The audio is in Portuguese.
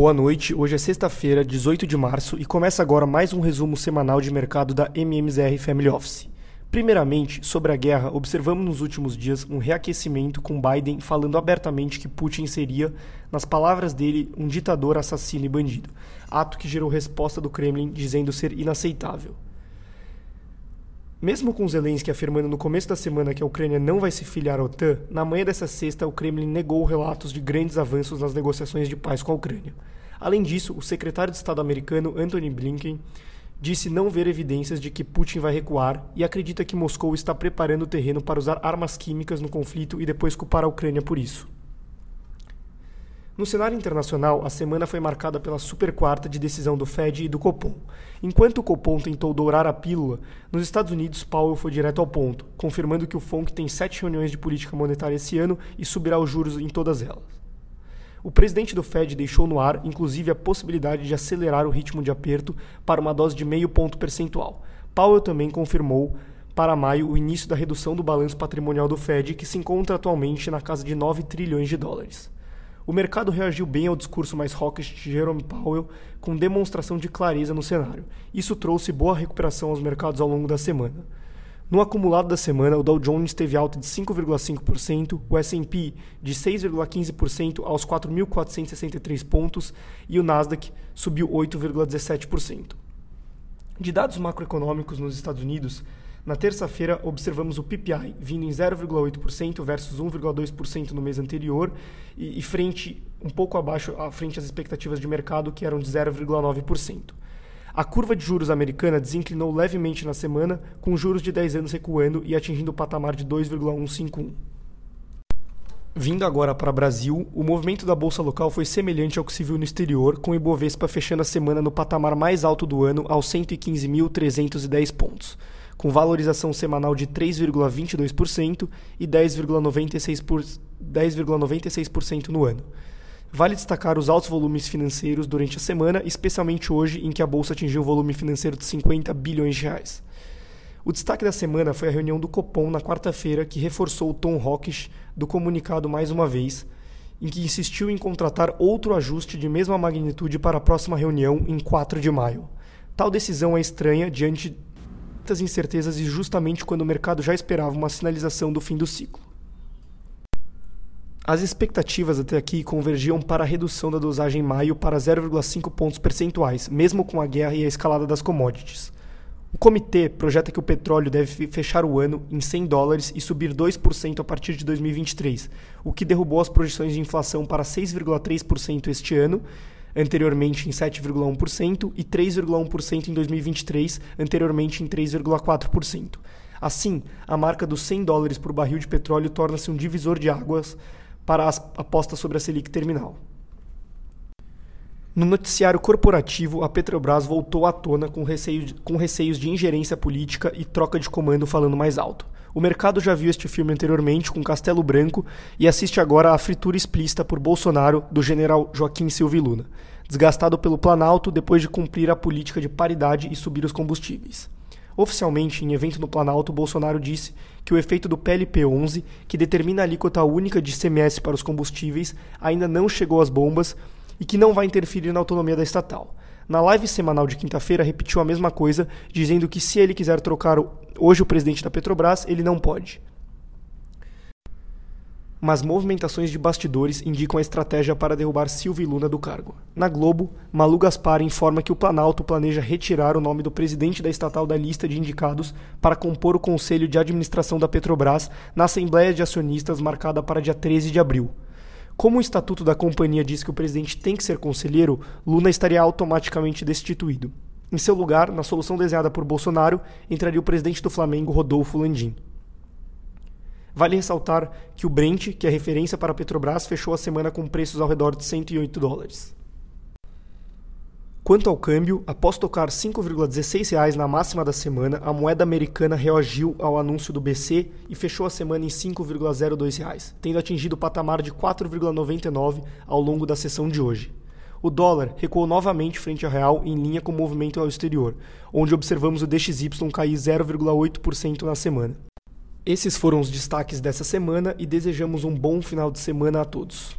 Boa noite, hoje é sexta-feira, 18 de março, e começa agora mais um resumo semanal de mercado da MMZR Family Office. Primeiramente, sobre a guerra, observamos nos últimos dias um reaquecimento com Biden falando abertamente que Putin seria, nas palavras dele, um ditador assassino e bandido, ato que gerou resposta do Kremlin dizendo ser inaceitável. Mesmo com Zelensky afirmando no começo da semana que a Ucrânia não vai se filiar à OTAN, na manhã dessa sexta o Kremlin negou relatos de grandes avanços nas negociações de paz com a Ucrânia. Além disso, o secretário de Estado americano Antony Blinken disse não ver evidências de que Putin vai recuar e acredita que Moscou está preparando o terreno para usar armas químicas no conflito e depois culpar a Ucrânia por isso. No cenário internacional, a semana foi marcada pela super quarta de decisão do Fed e do Copom. Enquanto o Copom tentou dourar a pílula, nos Estados Unidos Powell foi direto ao ponto, confirmando que o FONC tem sete reuniões de política monetária esse ano e subirá os juros em todas elas. O presidente do Fed deixou no ar, inclusive, a possibilidade de acelerar o ritmo de aperto para uma dose de meio ponto percentual. Powell também confirmou para maio o início da redução do balanço patrimonial do Fed, que se encontra atualmente na casa de 9 trilhões de dólares. O mercado reagiu bem ao discurso mais hawkish de Jerome Powell, com demonstração de clareza no cenário. Isso trouxe boa recuperação aos mercados ao longo da semana. No acumulado da semana, o Dow Jones teve alta de 5,5%, o S&P de 6,15% aos 4.463 pontos e o Nasdaq subiu 8,17%. De dados macroeconômicos nos Estados Unidos, na terça-feira, observamos o PPI vindo em 0,8% versus 1,2% no mês anterior e, e, frente um pouco abaixo à frente às expectativas de mercado que eram de 0,9%. A curva de juros americana desinclinou levemente na semana, com juros de 10 anos recuando e atingindo o patamar de 2,151. Vindo agora para Brasil, o movimento da bolsa local foi semelhante ao que se viu no exterior, com o Ibovespa fechando a semana no patamar mais alto do ano, aos 115.310 pontos com valorização semanal de 3,22% e 10,96%, 10,96% no ano. Vale destacar os altos volumes financeiros durante a semana, especialmente hoje, em que a bolsa atingiu um volume financeiro de 50 bilhões de reais. O destaque da semana foi a reunião do Copom na quarta-feira, que reforçou o tom hawkish do comunicado mais uma vez, em que insistiu em contratar outro ajuste de mesma magnitude para a próxima reunião em 4 de maio. Tal decisão é estranha diante muitas incertezas e justamente quando o mercado já esperava uma sinalização do fim do ciclo. As expectativas até aqui convergiam para a redução da dosagem em maio para 0,5 pontos percentuais, mesmo com a guerra e a escalada das commodities. O comitê projeta que o petróleo deve fechar o ano em 100 dólares e subir 2% a partir de 2023, o que derrubou as projeções de inflação para 6,3% este ano anteriormente em 7,1%, e 3,1% em 2023, anteriormente em 3,4%. Assim, a marca dos 100 dólares por barril de petróleo torna-se um divisor de águas para as apostas sobre a Selic terminal. No noticiário corporativo, a Petrobras voltou à tona com, receio, com receios de ingerência política e troca de comando falando mais alto. O mercado já viu este filme anteriormente com Castelo Branco e assiste agora à fritura explícita por Bolsonaro do general Joaquim Silva e Luna, desgastado pelo Planalto depois de cumprir a política de paridade e subir os combustíveis. Oficialmente, em evento no Planalto, Bolsonaro disse que o efeito do PLP 11, que determina a alíquota única de ICMS para os combustíveis, ainda não chegou às bombas e que não vai interferir na autonomia da estatal. Na live semanal de quinta-feira, repetiu a mesma coisa, dizendo que se ele quiser trocar hoje o presidente da Petrobras, ele não pode. Mas movimentações de bastidores indicam a estratégia para derrubar Silvio Luna do cargo. Na Globo, Malu Gaspar informa que o Planalto planeja retirar o nome do presidente da estatal da lista de indicados para compor o conselho de administração da Petrobras na Assembleia de Acionistas marcada para dia 13 de abril. Como o estatuto da companhia diz que o presidente tem que ser conselheiro, Luna estaria automaticamente destituído. Em seu lugar, na solução desenhada por Bolsonaro, entraria o presidente do Flamengo, Rodolfo Landim. Vale ressaltar que o Brent, que é referência para a Petrobras, fechou a semana com preços ao redor de 108 dólares. Quanto ao câmbio, após tocar R$ 5,16 na máxima da semana, a moeda americana reagiu ao anúncio do BC e fechou a semana em R$ 5,02, tendo atingido o patamar de 4,99 ao longo da sessão de hoje. O dólar recuou novamente frente ao real em linha com o movimento ao exterior, onde observamos o DXY cair 0,8% na semana. Esses foram os destaques dessa semana e desejamos um bom final de semana a todos.